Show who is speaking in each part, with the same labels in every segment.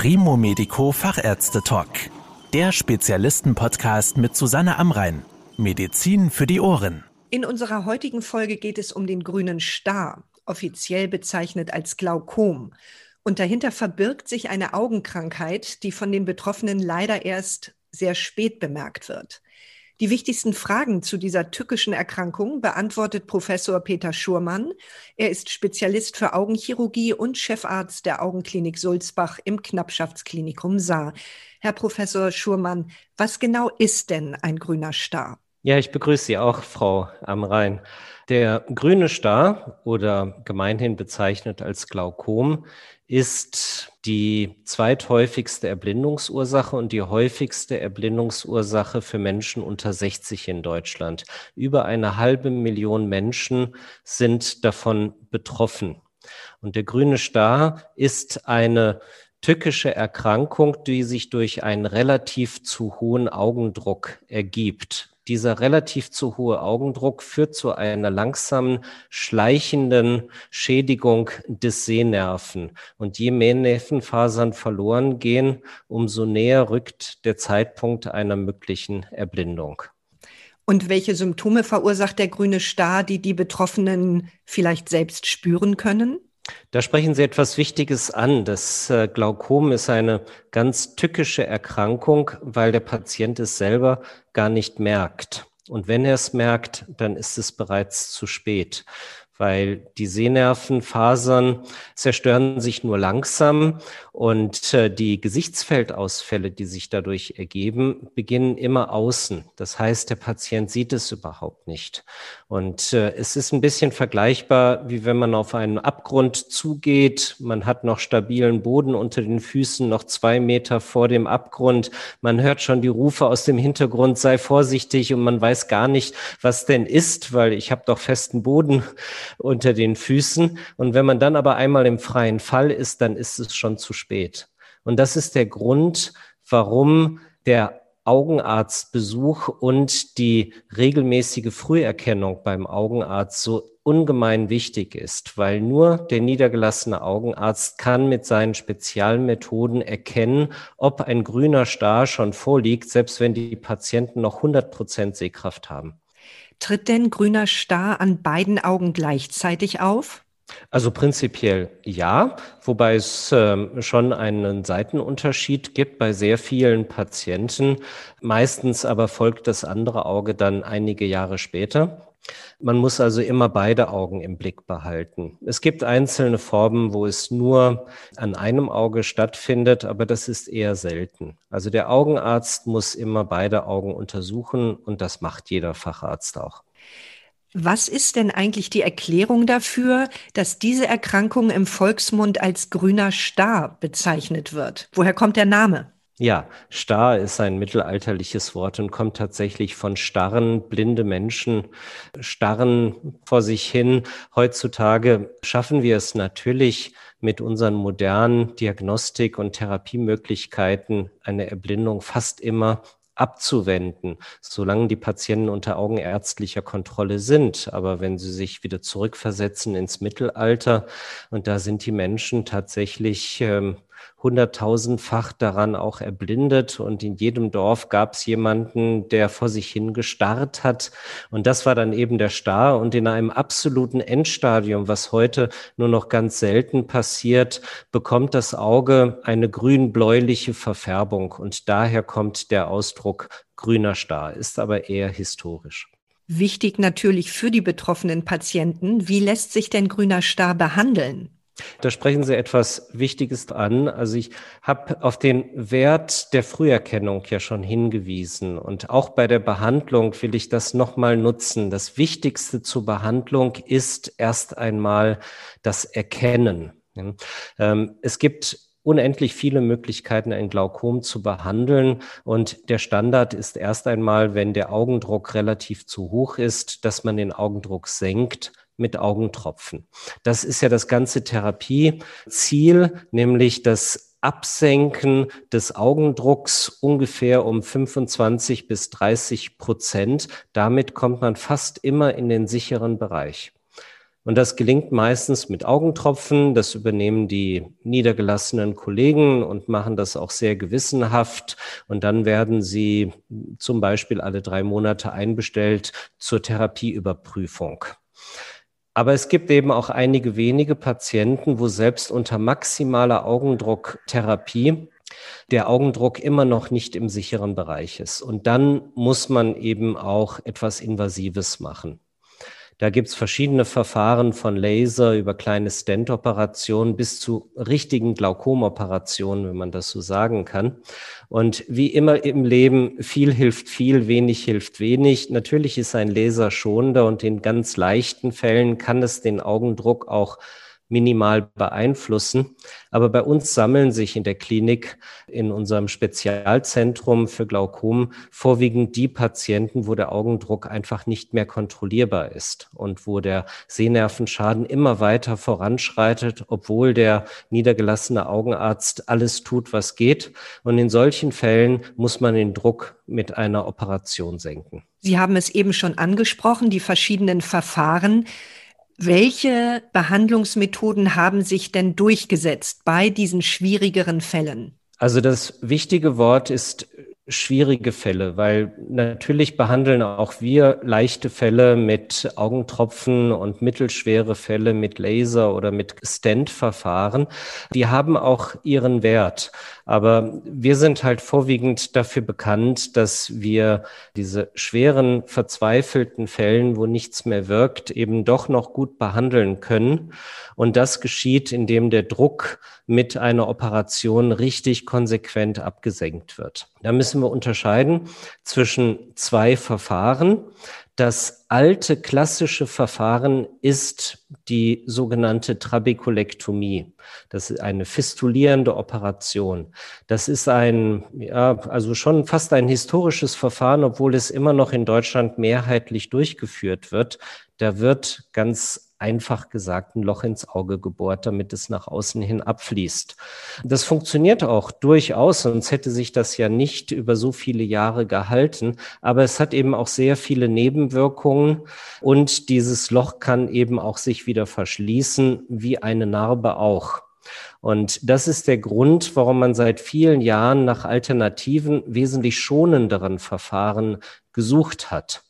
Speaker 1: Primo Medico Fachärzte Talk. Der Spezialisten-Podcast mit Susanne Amrein. Medizin für die Ohren.
Speaker 2: In unserer heutigen Folge geht es um den grünen Star, offiziell bezeichnet als Glaukom. Und dahinter verbirgt sich eine Augenkrankheit, die von den Betroffenen leider erst sehr spät bemerkt wird. Die wichtigsten Fragen zu dieser tückischen Erkrankung beantwortet Professor Peter Schurmann. Er ist Spezialist für Augenchirurgie und Chefarzt der Augenklinik Sulzbach im Knappschaftsklinikum Saar. Herr Professor Schurmann, was genau ist denn ein grüner Star?
Speaker 3: Ja, ich begrüße Sie auch, Frau Amrein. Der grüne Star oder gemeinhin bezeichnet als Glaukom ist die zweithäufigste Erblindungsursache und die häufigste Erblindungsursache für Menschen unter 60 in Deutschland. Über eine halbe Million Menschen sind davon betroffen. Und der grüne Star ist eine tückische Erkrankung, die sich durch einen relativ zu hohen Augendruck ergibt. Dieser relativ zu hohe Augendruck führt zu einer langsamen, schleichenden Schädigung des Sehnerven. Und je mehr Nervenfasern verloren gehen, umso näher rückt der Zeitpunkt einer möglichen Erblindung.
Speaker 2: Und welche Symptome verursacht der grüne Star, die die Betroffenen vielleicht selbst spüren können?
Speaker 3: Da sprechen Sie etwas Wichtiges an. Das äh, Glaukom ist eine ganz tückische Erkrankung, weil der Patient es selber gar nicht merkt. Und wenn er es merkt, dann ist es bereits zu spät weil die Sehnervenfasern zerstören sich nur langsam und äh, die Gesichtsfeldausfälle, die sich dadurch ergeben, beginnen immer außen. Das heißt, der Patient sieht es überhaupt nicht. Und äh, es ist ein bisschen vergleichbar, wie wenn man auf einen Abgrund zugeht. Man hat noch stabilen Boden unter den Füßen, noch zwei Meter vor dem Abgrund. Man hört schon die Rufe aus dem Hintergrund, sei vorsichtig und man weiß gar nicht, was denn ist, weil ich habe doch festen Boden unter den Füßen. Und wenn man dann aber einmal im freien Fall ist, dann ist es schon zu spät. Und das ist der Grund, warum der Augenarztbesuch und die regelmäßige Früherkennung beim Augenarzt so ungemein wichtig ist, weil nur der niedergelassene Augenarzt kann mit seinen Spezialmethoden erkennen, ob ein grüner Star schon vorliegt, selbst wenn die Patienten noch 100 Prozent Sehkraft haben.
Speaker 2: Tritt denn grüner Star an beiden Augen gleichzeitig auf?
Speaker 3: Also prinzipiell ja, wobei es äh, schon einen Seitenunterschied gibt bei sehr vielen Patienten. Meistens aber folgt das andere Auge dann einige Jahre später. Man muss also immer beide Augen im Blick behalten. Es gibt einzelne Formen, wo es nur an einem Auge stattfindet, aber das ist eher selten. Also der Augenarzt muss immer beide Augen untersuchen und das macht jeder Facharzt auch.
Speaker 2: Was ist denn eigentlich die Erklärung dafür, dass diese Erkrankung im Volksmund als grüner Star bezeichnet wird? Woher kommt der Name?
Speaker 3: Ja, starr ist ein mittelalterliches Wort und kommt tatsächlich von starren, blinde Menschen, starren vor sich hin. Heutzutage schaffen wir es natürlich mit unseren modernen Diagnostik- und Therapiemöglichkeiten eine Erblindung fast immer abzuwenden, solange die Patienten unter augenärztlicher Kontrolle sind. Aber wenn sie sich wieder zurückversetzen ins Mittelalter und da sind die Menschen tatsächlich ähm, hunderttausendfach daran auch erblindet und in jedem Dorf gab es jemanden, der vor sich hin gestarrt hat und das war dann eben der Star und in einem absoluten Endstadium, was heute nur noch ganz selten passiert, bekommt das Auge eine grün-bläuliche Verfärbung und daher kommt der Ausdruck grüner Star, ist aber eher historisch.
Speaker 2: Wichtig natürlich für die betroffenen Patienten. Wie lässt sich denn grüner Star behandeln?
Speaker 3: Da sprechen Sie etwas Wichtiges an. Also ich habe auf den Wert der Früherkennung ja schon hingewiesen und auch bei der Behandlung will ich das nochmal nutzen. Das Wichtigste zur Behandlung ist erst einmal das Erkennen. Ähm, es gibt unendlich viele Möglichkeiten, ein Glaukom zu behandeln. Und der Standard ist erst einmal, wenn der Augendruck relativ zu hoch ist, dass man den Augendruck senkt mit Augentropfen. Das ist ja das ganze Therapieziel, nämlich das Absenken des Augendrucks ungefähr um 25 bis 30 Prozent. Damit kommt man fast immer in den sicheren Bereich. Und das gelingt meistens mit Augentropfen. Das übernehmen die niedergelassenen Kollegen und machen das auch sehr gewissenhaft. Und dann werden sie zum Beispiel alle drei Monate einbestellt zur Therapieüberprüfung. Aber es gibt eben auch einige wenige Patienten, wo selbst unter maximaler Augendrucktherapie der Augendruck immer noch nicht im sicheren Bereich ist. Und dann muss man eben auch etwas Invasives machen. Da gibt's verschiedene Verfahren von Laser über kleine Stent-Operationen bis zu richtigen Glaukomoperationen, wenn man das so sagen kann. Und wie immer im Leben, viel hilft viel, wenig hilft wenig. Natürlich ist ein Laser schonender und in ganz leichten Fällen kann es den Augendruck auch minimal beeinflussen. Aber bei uns sammeln sich in der Klinik, in unserem Spezialzentrum für Glaukom, vorwiegend die Patienten, wo der Augendruck einfach nicht mehr kontrollierbar ist und wo der Sehnervenschaden immer weiter voranschreitet, obwohl der niedergelassene Augenarzt alles tut, was geht. Und in solchen Fällen muss man den Druck mit einer Operation senken.
Speaker 2: Sie haben es eben schon angesprochen, die verschiedenen Verfahren. Welche Behandlungsmethoden haben sich denn durchgesetzt bei diesen schwierigeren Fällen?
Speaker 3: Also das wichtige Wort ist schwierige Fälle, weil natürlich behandeln auch wir leichte Fälle mit Augentropfen und mittelschwere Fälle mit Laser oder mit Stent-Verfahren. Die haben auch ihren Wert. Aber wir sind halt vorwiegend dafür bekannt, dass wir diese schweren, verzweifelten Fällen, wo nichts mehr wirkt, eben doch noch gut behandeln können. Und das geschieht, indem der Druck mit einer Operation richtig konsequent abgesenkt wird. Da müssen wir unterscheiden zwischen zwei Verfahren. Das alte klassische Verfahren ist die sogenannte Trabekulektomie. Das ist eine fistulierende Operation. Das ist ein, ja, also schon fast ein historisches Verfahren, obwohl es immer noch in Deutschland mehrheitlich durchgeführt wird. Da wird ganz einfach gesagt ein Loch ins Auge gebohrt, damit es nach außen hin abfließt. Das funktioniert auch durchaus, sonst hätte sich das ja nicht über so viele Jahre gehalten. Aber es hat eben auch sehr viele Nebenwirkungen und dieses Loch kann eben auch sich wieder verschließen, wie eine Narbe auch. Und das ist der Grund, warum man seit vielen Jahren nach alternativen, wesentlich schonenderen Verfahren gesucht hat.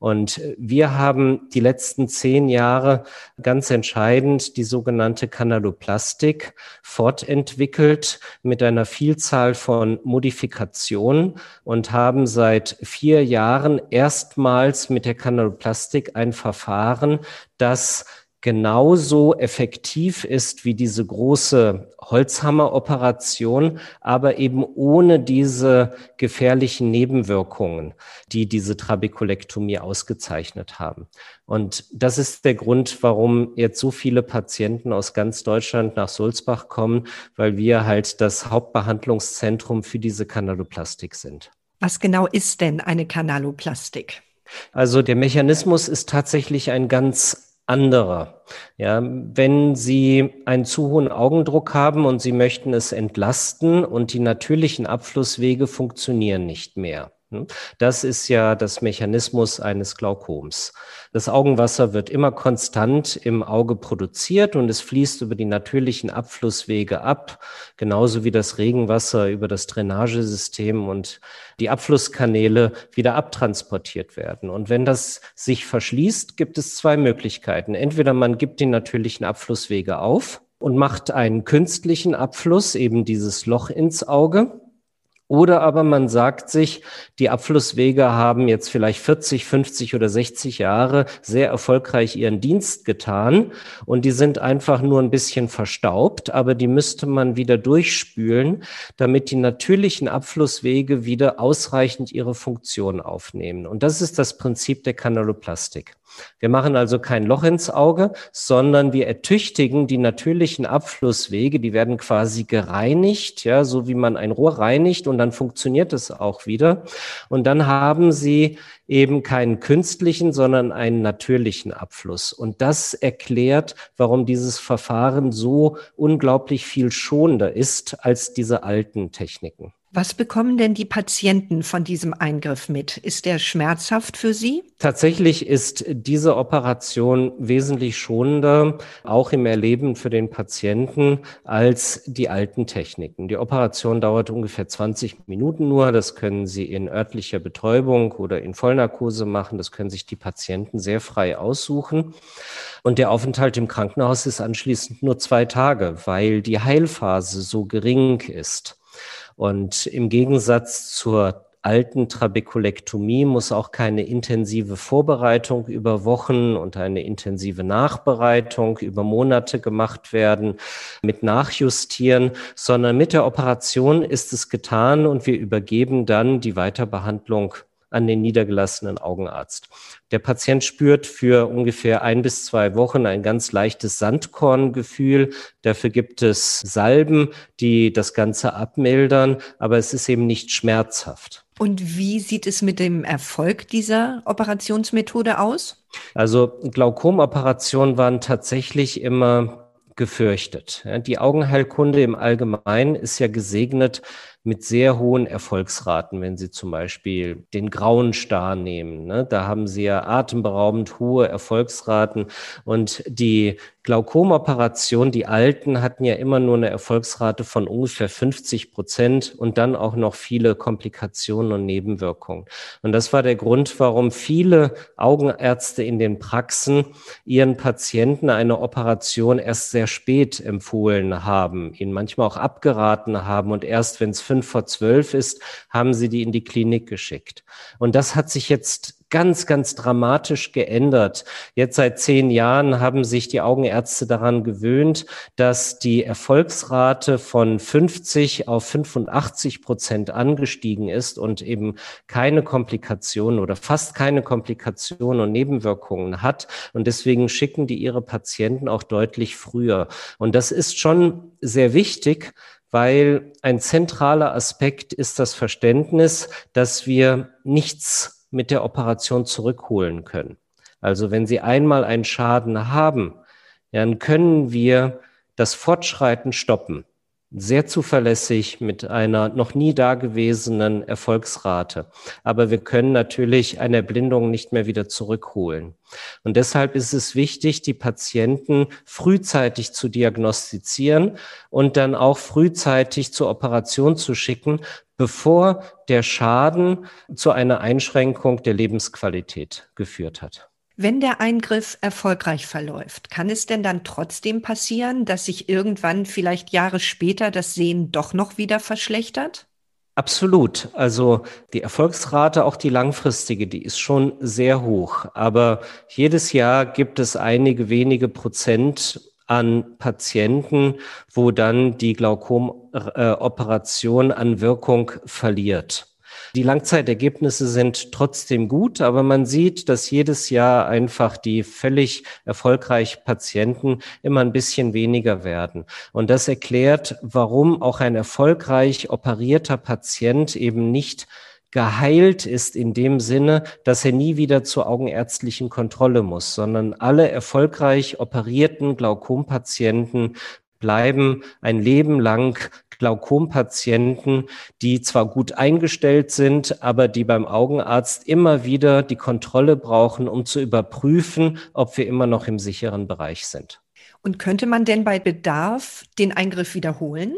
Speaker 3: Und wir haben die letzten zehn Jahre ganz entscheidend die sogenannte Kanaloplastik fortentwickelt mit einer Vielzahl von Modifikationen und haben seit vier Jahren erstmals mit der Kanaloplastik ein Verfahren, das genauso effektiv ist wie diese große Holzhammeroperation, aber eben ohne diese gefährlichen Nebenwirkungen, die diese Trabekulektomie ausgezeichnet haben. Und das ist der Grund, warum jetzt so viele Patienten aus ganz Deutschland nach Sulzbach kommen, weil wir halt das Hauptbehandlungszentrum für diese Kanaloplastik sind.
Speaker 2: Was genau ist denn eine Kanaloplastik?
Speaker 3: Also der Mechanismus ist tatsächlich ein ganz anderer. Ja, wenn Sie einen zu hohen Augendruck haben und Sie möchten es entlasten und die natürlichen Abflusswege funktionieren nicht mehr? Das ist ja das Mechanismus eines Glaukoms. Das Augenwasser wird immer konstant im Auge produziert und es fließt über die natürlichen Abflusswege ab, genauso wie das Regenwasser über das Drainagesystem und die Abflusskanäle wieder abtransportiert werden. Und wenn das sich verschließt, gibt es zwei Möglichkeiten. Entweder man gibt die natürlichen Abflusswege auf und macht einen künstlichen Abfluss, eben dieses Loch ins Auge. Oder aber man sagt sich, die Abflusswege haben jetzt vielleicht 40, 50 oder 60 Jahre sehr erfolgreich ihren Dienst getan und die sind einfach nur ein bisschen verstaubt, aber die müsste man wieder durchspülen, damit die natürlichen Abflusswege wieder ausreichend ihre Funktion aufnehmen. Und das ist das Prinzip der Kanaloplastik. Wir machen also kein Loch ins Auge, sondern wir ertüchtigen die natürlichen Abflusswege, die werden quasi gereinigt, ja, so wie man ein Rohr reinigt und dann funktioniert es auch wieder. Und dann haben Sie eben keinen künstlichen, sondern einen natürlichen Abfluss. Und das erklärt, warum dieses Verfahren so unglaublich viel schonender ist als diese alten Techniken.
Speaker 2: Was bekommen denn die Patienten von diesem Eingriff mit? Ist der schmerzhaft für sie?
Speaker 3: Tatsächlich ist diese Operation wesentlich schonender, auch im Erleben für den Patienten, als die alten Techniken. Die Operation dauert ungefähr 20 Minuten nur. Das können Sie in örtlicher Betäubung oder in Vollnarkose machen. Das können sich die Patienten sehr frei aussuchen. Und der Aufenthalt im Krankenhaus ist anschließend nur zwei Tage, weil die Heilphase so gering ist. Und im Gegensatz zur alten Trabekulektomie muss auch keine intensive Vorbereitung über Wochen und eine intensive Nachbereitung über Monate gemacht werden mit Nachjustieren, sondern mit der Operation ist es getan und wir übergeben dann die Weiterbehandlung an den niedergelassenen Augenarzt. Der Patient spürt für ungefähr ein bis zwei Wochen ein ganz leichtes Sandkorngefühl. Dafür gibt es Salben, die das Ganze abmildern, aber es ist eben nicht schmerzhaft.
Speaker 2: Und wie sieht es mit dem Erfolg dieser Operationsmethode aus?
Speaker 3: Also Glaukomoperationen waren tatsächlich immer gefürchtet. Die Augenheilkunde im Allgemeinen ist ja gesegnet mit sehr hohen Erfolgsraten, wenn Sie zum Beispiel den grauen Star nehmen. Ne? Da haben Sie ja atemberaubend hohe Erfolgsraten und die Glaukomoperation, die alten hatten ja immer nur eine Erfolgsrate von ungefähr 50 Prozent und dann auch noch viele Komplikationen und Nebenwirkungen. Und das war der Grund, warum viele Augenärzte in den Praxen ihren Patienten eine Operation erst sehr spät empfohlen haben, ihnen manchmal auch abgeraten haben und erst wenn es fünf vor zwölf ist, haben sie die in die Klinik geschickt. Und das hat sich jetzt ganz, ganz dramatisch geändert. Jetzt seit zehn Jahren haben sich die Augenärzte daran gewöhnt, dass die Erfolgsrate von 50 auf 85 Prozent angestiegen ist und eben keine Komplikationen oder fast keine Komplikationen und Nebenwirkungen hat. Und deswegen schicken die ihre Patienten auch deutlich früher. Und das ist schon sehr wichtig, weil ein zentraler Aspekt ist das Verständnis, dass wir nichts mit der Operation zurückholen können. Also wenn Sie einmal einen Schaden haben, dann können wir das Fortschreiten stoppen sehr zuverlässig mit einer noch nie dagewesenen Erfolgsrate. Aber wir können natürlich eine Erblindung nicht mehr wieder zurückholen. Und deshalb ist es wichtig, die Patienten frühzeitig zu diagnostizieren und dann auch frühzeitig zur Operation zu schicken, bevor der Schaden zu einer Einschränkung der Lebensqualität geführt hat.
Speaker 2: Wenn der Eingriff erfolgreich verläuft, kann es denn dann trotzdem passieren, dass sich irgendwann vielleicht Jahre später das Sehen doch noch wieder verschlechtert?
Speaker 3: Absolut. Also die Erfolgsrate, auch die langfristige, die ist schon sehr hoch. Aber jedes Jahr gibt es einige wenige Prozent an Patienten, wo dann die Glaukomoperation an Wirkung verliert. Die Langzeitergebnisse sind trotzdem gut, aber man sieht, dass jedes Jahr einfach die völlig erfolgreich Patienten immer ein bisschen weniger werden. Und das erklärt, warum auch ein erfolgreich operierter Patient eben nicht geheilt ist in dem Sinne, dass er nie wieder zur augenärztlichen Kontrolle muss, sondern alle erfolgreich operierten Glaukompatienten bleiben ein Leben lang Glaukompatienten, die zwar gut eingestellt sind, aber die beim Augenarzt immer wieder die Kontrolle brauchen, um zu überprüfen, ob wir immer noch im sicheren Bereich sind.
Speaker 2: Und könnte man denn bei Bedarf den Eingriff wiederholen?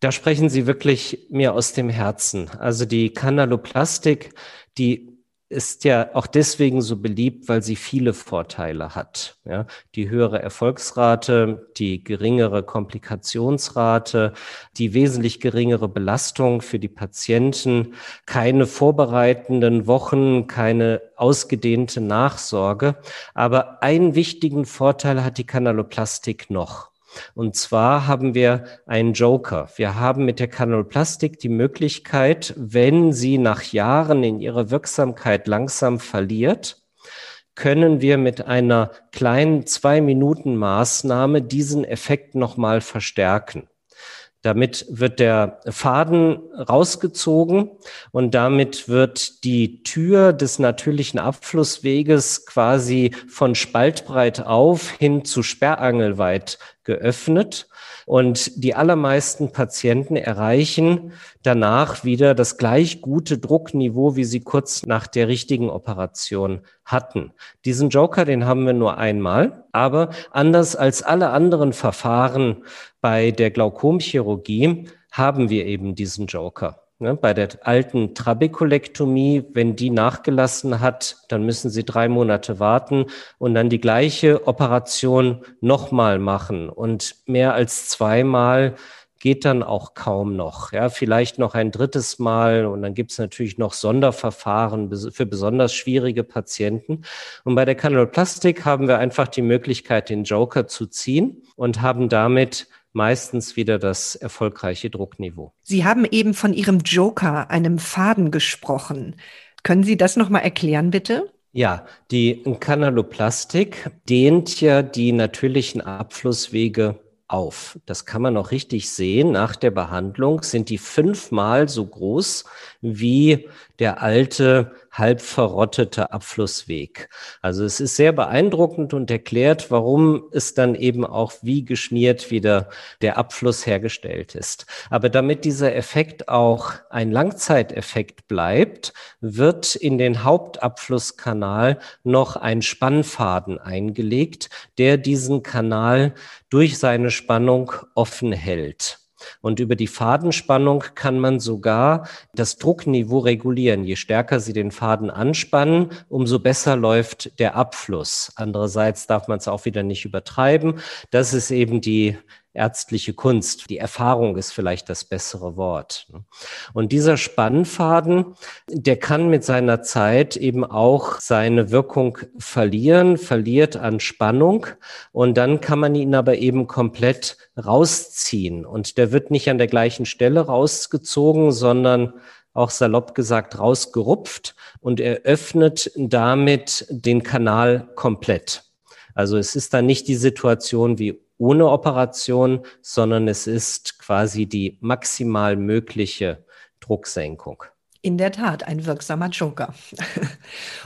Speaker 3: Da sprechen Sie wirklich mir aus dem Herzen. Also die Kanaloplastik, die ist ja auch deswegen so beliebt, weil sie viele Vorteile hat. Ja, die höhere Erfolgsrate, die geringere Komplikationsrate, die wesentlich geringere Belastung für die Patienten, keine vorbereitenden Wochen, keine ausgedehnte Nachsorge. Aber einen wichtigen Vorteil hat die Kanaloplastik noch. Und zwar haben wir einen Joker. Wir haben mit der Kanalplastik die Möglichkeit, wenn sie nach Jahren in ihrer Wirksamkeit langsam verliert, können wir mit einer kleinen zwei Minuten Maßnahme diesen Effekt nochmal verstärken. Damit wird der Faden rausgezogen und damit wird die Tür des natürlichen Abflussweges quasi von spaltbreit auf hin zu sperrangelweit geöffnet. Und die allermeisten Patienten erreichen danach wieder das gleich gute Druckniveau, wie sie kurz nach der richtigen Operation hatten. Diesen Joker, den haben wir nur einmal, aber anders als alle anderen Verfahren bei der Glaukomchirurgie haben wir eben diesen Joker. Ne, bei der alten Trabekulektomie, wenn die nachgelassen hat, dann müssen Sie drei Monate warten und dann die gleiche Operation nochmal machen. Und mehr als zweimal geht dann auch kaum noch. Ja, vielleicht noch ein drittes Mal und dann gibt es natürlich noch Sonderverfahren für besonders schwierige Patienten. Und bei der Kanalplastik haben wir einfach die Möglichkeit, den Joker zu ziehen und haben damit meistens wieder das erfolgreiche Druckniveau.
Speaker 2: Sie haben eben von Ihrem Joker, einem Faden, gesprochen. Können Sie das nochmal erklären, bitte?
Speaker 3: Ja, die Kanaloplastik dehnt ja die natürlichen Abflusswege auf. Das kann man auch richtig sehen. Nach der Behandlung sind die fünfmal so groß wie der alte halb verrottete Abflussweg. Also es ist sehr beeindruckend und erklärt, warum es dann eben auch wie geschmiert wieder der Abfluss hergestellt ist. Aber damit dieser Effekt auch ein Langzeiteffekt bleibt, wird in den Hauptabflusskanal noch ein Spannfaden eingelegt, der diesen Kanal durch seine Spannung offen hält. Und über die Fadenspannung kann man sogar das Druckniveau regulieren. Je stärker Sie den Faden anspannen, umso besser läuft der Abfluss. Andererseits darf man es auch wieder nicht übertreiben. Das ist eben die ärztliche Kunst. Die Erfahrung ist vielleicht das bessere Wort. Und dieser Spannfaden, der kann mit seiner Zeit eben auch seine Wirkung verlieren, verliert an Spannung und dann kann man ihn aber eben komplett rausziehen. Und der wird nicht an der gleichen Stelle rausgezogen, sondern auch salopp gesagt rausgerupft und er öffnet damit den Kanal komplett. Also es ist dann nicht die Situation wie ohne Operation, sondern es ist quasi die maximal mögliche Drucksenkung.
Speaker 2: In der Tat, ein wirksamer Joker.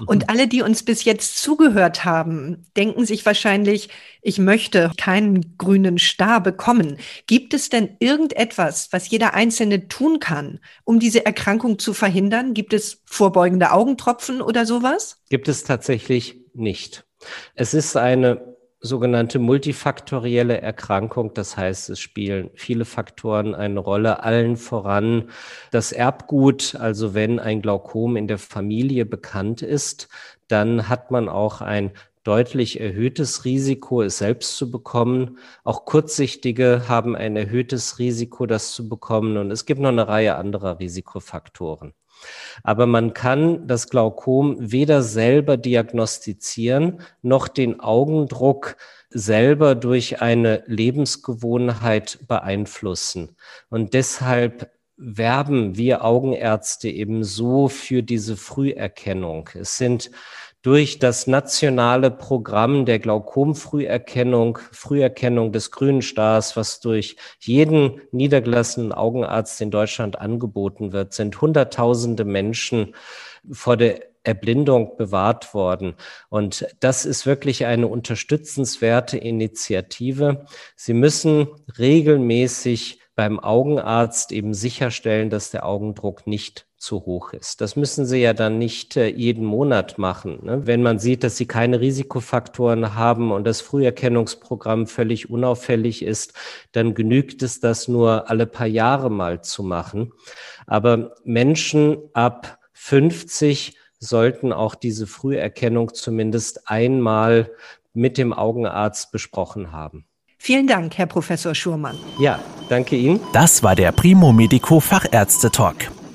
Speaker 2: Und alle, die uns bis jetzt zugehört haben, denken sich wahrscheinlich, ich möchte keinen grünen Star bekommen. Gibt es denn irgendetwas, was jeder Einzelne tun kann, um diese Erkrankung zu verhindern? Gibt es vorbeugende Augentropfen oder sowas?
Speaker 3: Gibt es tatsächlich nicht. Es ist eine sogenannte multifaktorielle Erkrankung. Das heißt, es spielen viele Faktoren eine Rolle, allen voran das Erbgut. Also wenn ein Glaukom in der Familie bekannt ist, dann hat man auch ein deutlich erhöhtes Risiko, es selbst zu bekommen. Auch Kurzsichtige haben ein erhöhtes Risiko, das zu bekommen. Und es gibt noch eine Reihe anderer Risikofaktoren. Aber man kann das Glaukom weder selber diagnostizieren, noch den Augendruck selber durch eine Lebensgewohnheit beeinflussen. Und deshalb werben wir Augenärzte eben so für diese Früherkennung. Es sind durch das nationale Programm der Glaukomfrüherkennung, Früherkennung des grünen Stars, was durch jeden niedergelassenen Augenarzt in Deutschland angeboten wird, sind Hunderttausende Menschen vor der Erblindung bewahrt worden. Und das ist wirklich eine unterstützenswerte Initiative. Sie müssen regelmäßig beim Augenarzt eben sicherstellen, dass der Augendruck nicht zu hoch ist. Das müssen Sie ja dann nicht äh, jeden Monat machen. Ne? Wenn man sieht, dass Sie keine Risikofaktoren haben und das Früherkennungsprogramm völlig unauffällig ist, dann genügt es, das nur alle paar Jahre mal zu machen. Aber Menschen ab 50 sollten auch diese Früherkennung zumindest einmal mit dem Augenarzt besprochen haben.
Speaker 2: Vielen Dank, Herr Professor Schurmann.
Speaker 3: Ja, danke Ihnen.
Speaker 1: Das war der Primo Medico Fachärzte Talk.